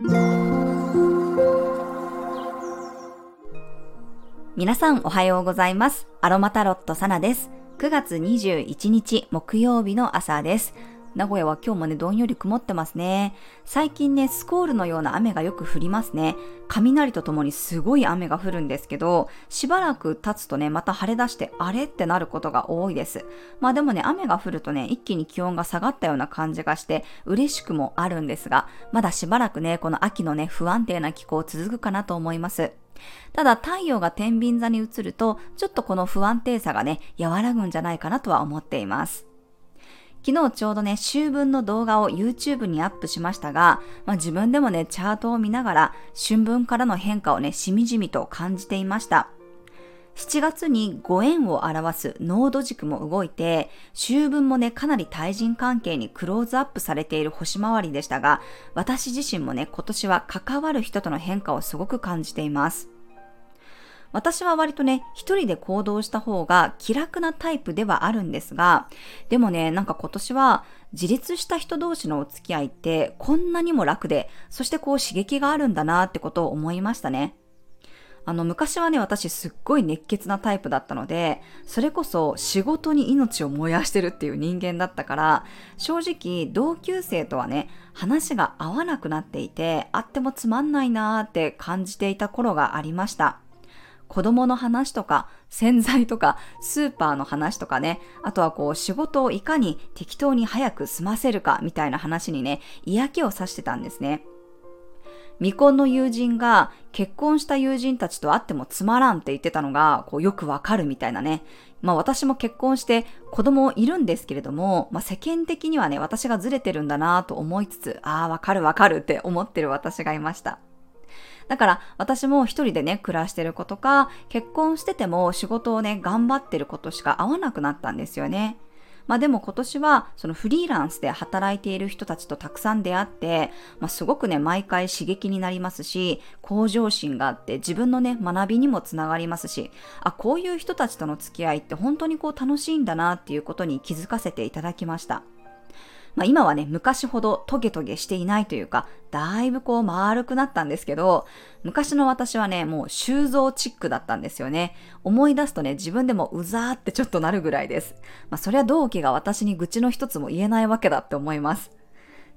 皆さんおはようございます。アロマタロットサナです。9月21日木曜日の朝です。名古屋は今日もね、どんより曇ってますね。最近ね、スコールのような雨がよく降りますね。雷とともにすごい雨が降るんですけど、しばらく経つとね、また晴れ出して、あれってなることが多いです。まあでもね、雨が降るとね、一気に気温が下がったような感じがして、嬉しくもあるんですが、まだしばらくね、この秋のね、不安定な気候続くかなと思います。ただ太陽が天秤座に移ると、ちょっとこの不安定さがね、和らぐんじゃないかなとは思っています。昨日ちょうどね、秋分の動画を YouTube にアップしましたが、まあ、自分でもね、チャートを見ながら春分からの変化をね、しみじみと感じていました。7月にご縁を表すノード軸も動いて、秋分もね、かなり対人関係にクローズアップされている星回りでしたが、私自身もね、今年は関わる人との変化をすごく感じています。私は割とね、一人で行動した方が気楽なタイプではあるんですが、でもね、なんか今年は自立した人同士のお付き合いってこんなにも楽で、そしてこう刺激があるんだなってことを思いましたね。あの、昔はね、私すっごい熱血なタイプだったので、それこそ仕事に命を燃やしてるっていう人間だったから、正直同級生とはね、話が合わなくなっていて、あってもつまんないなーって感じていた頃がありました。子供の話とか、洗剤とか、スーパーの話とかね、あとはこう仕事をいかに適当に早く済ませるかみたいな話にね、嫌気をさしてたんですね。未婚の友人が結婚した友人たちと会ってもつまらんって言ってたのがこうよくわかるみたいなね。まあ私も結婚して子供いるんですけれども、まあ世間的にはね、私がずれてるんだなと思いつつ、ああ、わかるわかるって思ってる私がいました。だから私も一人でね、暮らしてる子とか、結婚してても仕事をね、頑張ってることしか合わなくなったんですよね。まあでも今年はそのフリーランスで働いている人たちとたくさん出会って、まあすごくね、毎回刺激になりますし、向上心があって自分のね、学びにもつながりますし、あ、こういう人たちとの付き合いって本当にこう楽しいんだなっていうことに気づかせていただきました。まあ、今はね、昔ほどトゲトゲしていないというか、だいぶこう丸くなったんですけど、昔の私はね、もう修造チックだったんですよね。思い出すとね、自分でもうざーってちょっとなるぐらいです。まあ、そりゃ同期が私に愚痴の一つも言えないわけだって思います。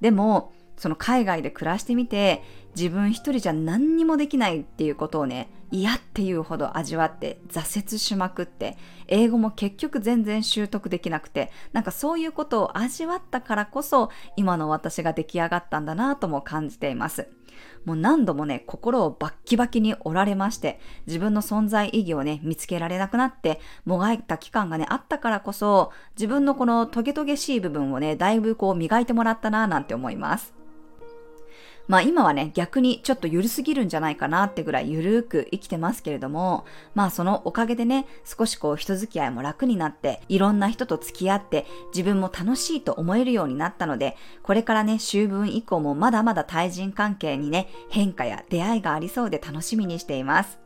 でも、その海外で暮らしてみて、自分一人じゃ何にもできないっていうことをね、嫌っていうほど味わって挫折しまくって、英語も結局全然習得できなくて、なんかそういうことを味わったからこそ、今の私が出来上がったんだなぁとも感じています。もう何度もね、心をバッキバキに折られまして、自分の存在意義をね、見つけられなくなって、もがいた期間がね、あったからこそ、自分のこのトゲトゲしい部分をね、だいぶこう磨いてもらったなぁなんて思います。まあ今はね、逆にちょっと緩すぎるんじゃないかなってぐらい緩く生きてますけれども、まあそのおかげでね、少しこう人付き合いも楽になって、いろんな人と付き合って自分も楽しいと思えるようになったので、これからね、秋分以降もまだまだ対人関係にね、変化や出会いがありそうで楽しみにしています。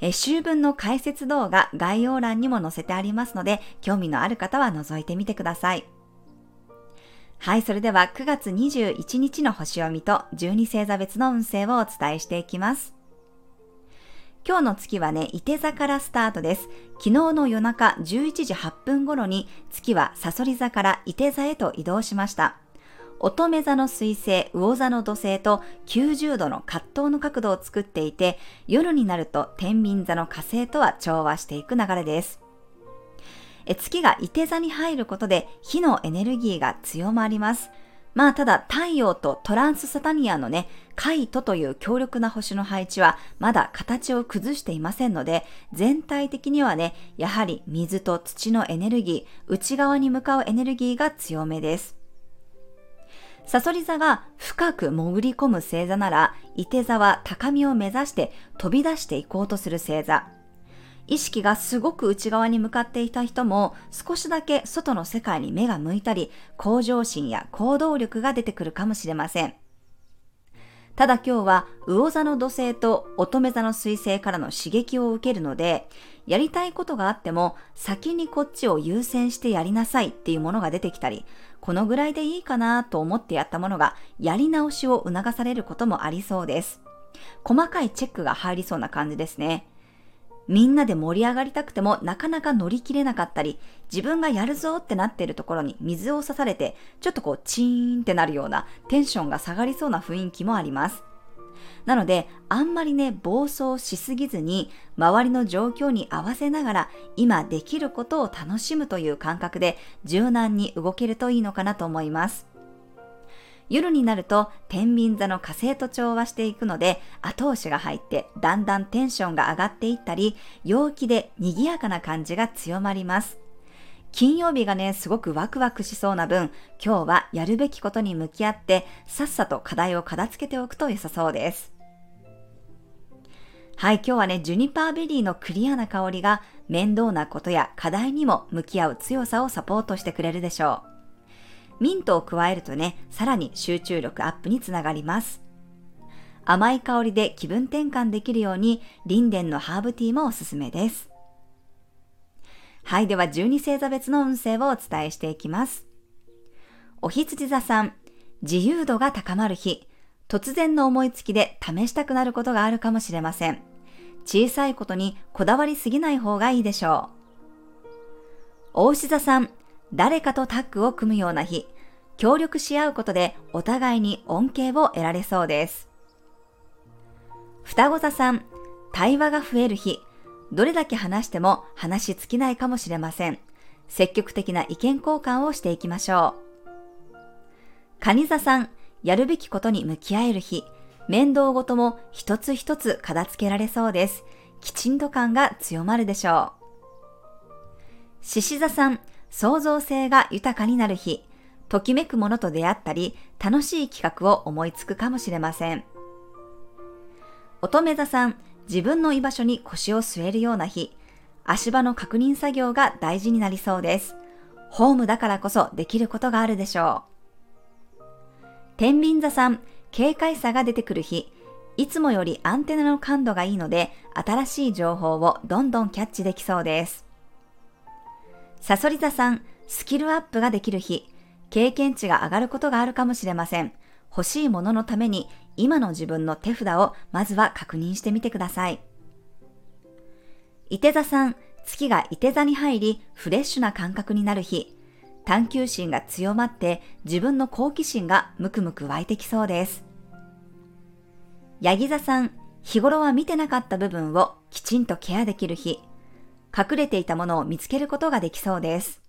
え秋分の解説動画概要欄にも載せてありますので、興味のある方は覗いてみてください。はい、それでは9月21日の星読みと12星座別の運勢をお伝えしていきます。今日の月はね、伊手座からスタートです。昨日の夜中11時8分頃に月はサソリ座から伊手座へと移動しました。乙女座の水星、魚座の土星と90度の葛藤の角度を作っていて、夜になると天秤座の火星とは調和していく流れです。月が伊手座に入ることで火のエネルギーが強まります。まあただ太陽とトランスサタニアのね、カイトという強力な星の配置はまだ形を崩していませんので、全体的にはね、やはり水と土のエネルギー、内側に向かうエネルギーが強めです。サソリ座が深く潜り込む星座なら、伊手座は高みを目指して飛び出していこうとする星座。意識がすごく内側に向かっていた人も少しだけ外の世界に目が向いたり、向上心や行動力が出てくるかもしれません。ただ今日は魚座の土星と乙女座の水星からの刺激を受けるので、やりたいことがあっても先にこっちを優先してやりなさいっていうものが出てきたり、このぐらいでいいかなと思ってやったものがやり直しを促されることもありそうです。細かいチェックが入りそうな感じですね。みんなで盛り上がりたくてもなかなか乗り切れなかったり、自分がやるぞってなっているところに水を刺されて、ちょっとこうチーンってなるようなテンションが下がりそうな雰囲気もあります。なので、あんまりね、暴走しすぎずに、周りの状況に合わせながら、今できることを楽しむという感覚で、柔軟に動けるといいのかなと思います。夜になると天秤座の火星と調和していくので後押しが入ってだんだんテンションが上がっていったり陽気で賑やかな感じが強まります。金曜日がね、すごくワクワクしそうな分、今日はやるべきことに向き合って、さっさと課題を片付けておくと良さそうです。はい、今日はね、ジュニパーベリーのクリアな香りが面倒なことや課題にも向き合う強さをサポートしてくれるでしょう。ミントを加えるとね、さらに集中力アップにつながります。甘い香りで気分転換できるように、リンデンのハーブティーもおすすめです。はい、では12星座別の運勢をお伝えしていきます。お羊座さん、自由度が高まる日、突然の思いつきで試したくなることがあるかもしれません。小さいことにこだわりすぎない方がいいでしょう。大牛座さん、誰かとタッグを組むような日、協力し合うことでお互いに恩恵を得られそうです。双子座さん、対話が増える日、どれだけ話しても話し尽きないかもしれません。積極的な意見交換をしていきましょう。蟹座さん、やるべきことに向き合える日、面倒ごとも一つ一つ片付けられそうです。きちんと感が強まるでしょう。獅子座さん、創造性が豊かになる日、ときめくものと出会ったり、楽しい企画を思いつくかもしれません。乙女座さん、自分の居場所に腰を据えるような日、足場の確認作業が大事になりそうです。ホームだからこそできることがあるでしょう。天秤座さん、軽快さが出てくる日、いつもよりアンテナの感度がいいので、新しい情報をどんどんキャッチできそうです。サソリ座さん、スキルアップができる日、経験値が上がることがあるかもしれません。欲しいもののために今の自分の手札をまずは確認してみてください。伊手座さん、月が伊手座に入りフレッシュな感覚になる日、探求心が強まって自分の好奇心がムクムク湧いてきそうです。ヤギ座さん、日頃は見てなかった部分をきちんとケアできる日、隠れていたものを見つけることができそうです。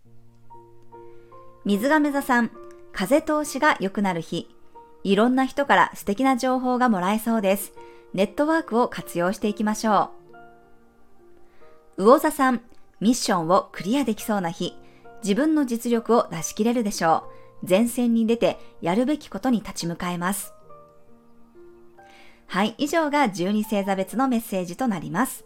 水亀座さん、風通しが良くなる日、いろんな人から素敵な情報がもらえそうです。ネットワークを活用していきましょう。魚座さん、ミッションをクリアできそうな日、自分の実力を出し切れるでしょう。前線に出てやるべきことに立ち向かえます。はい、以上が12星座別のメッセージとなります。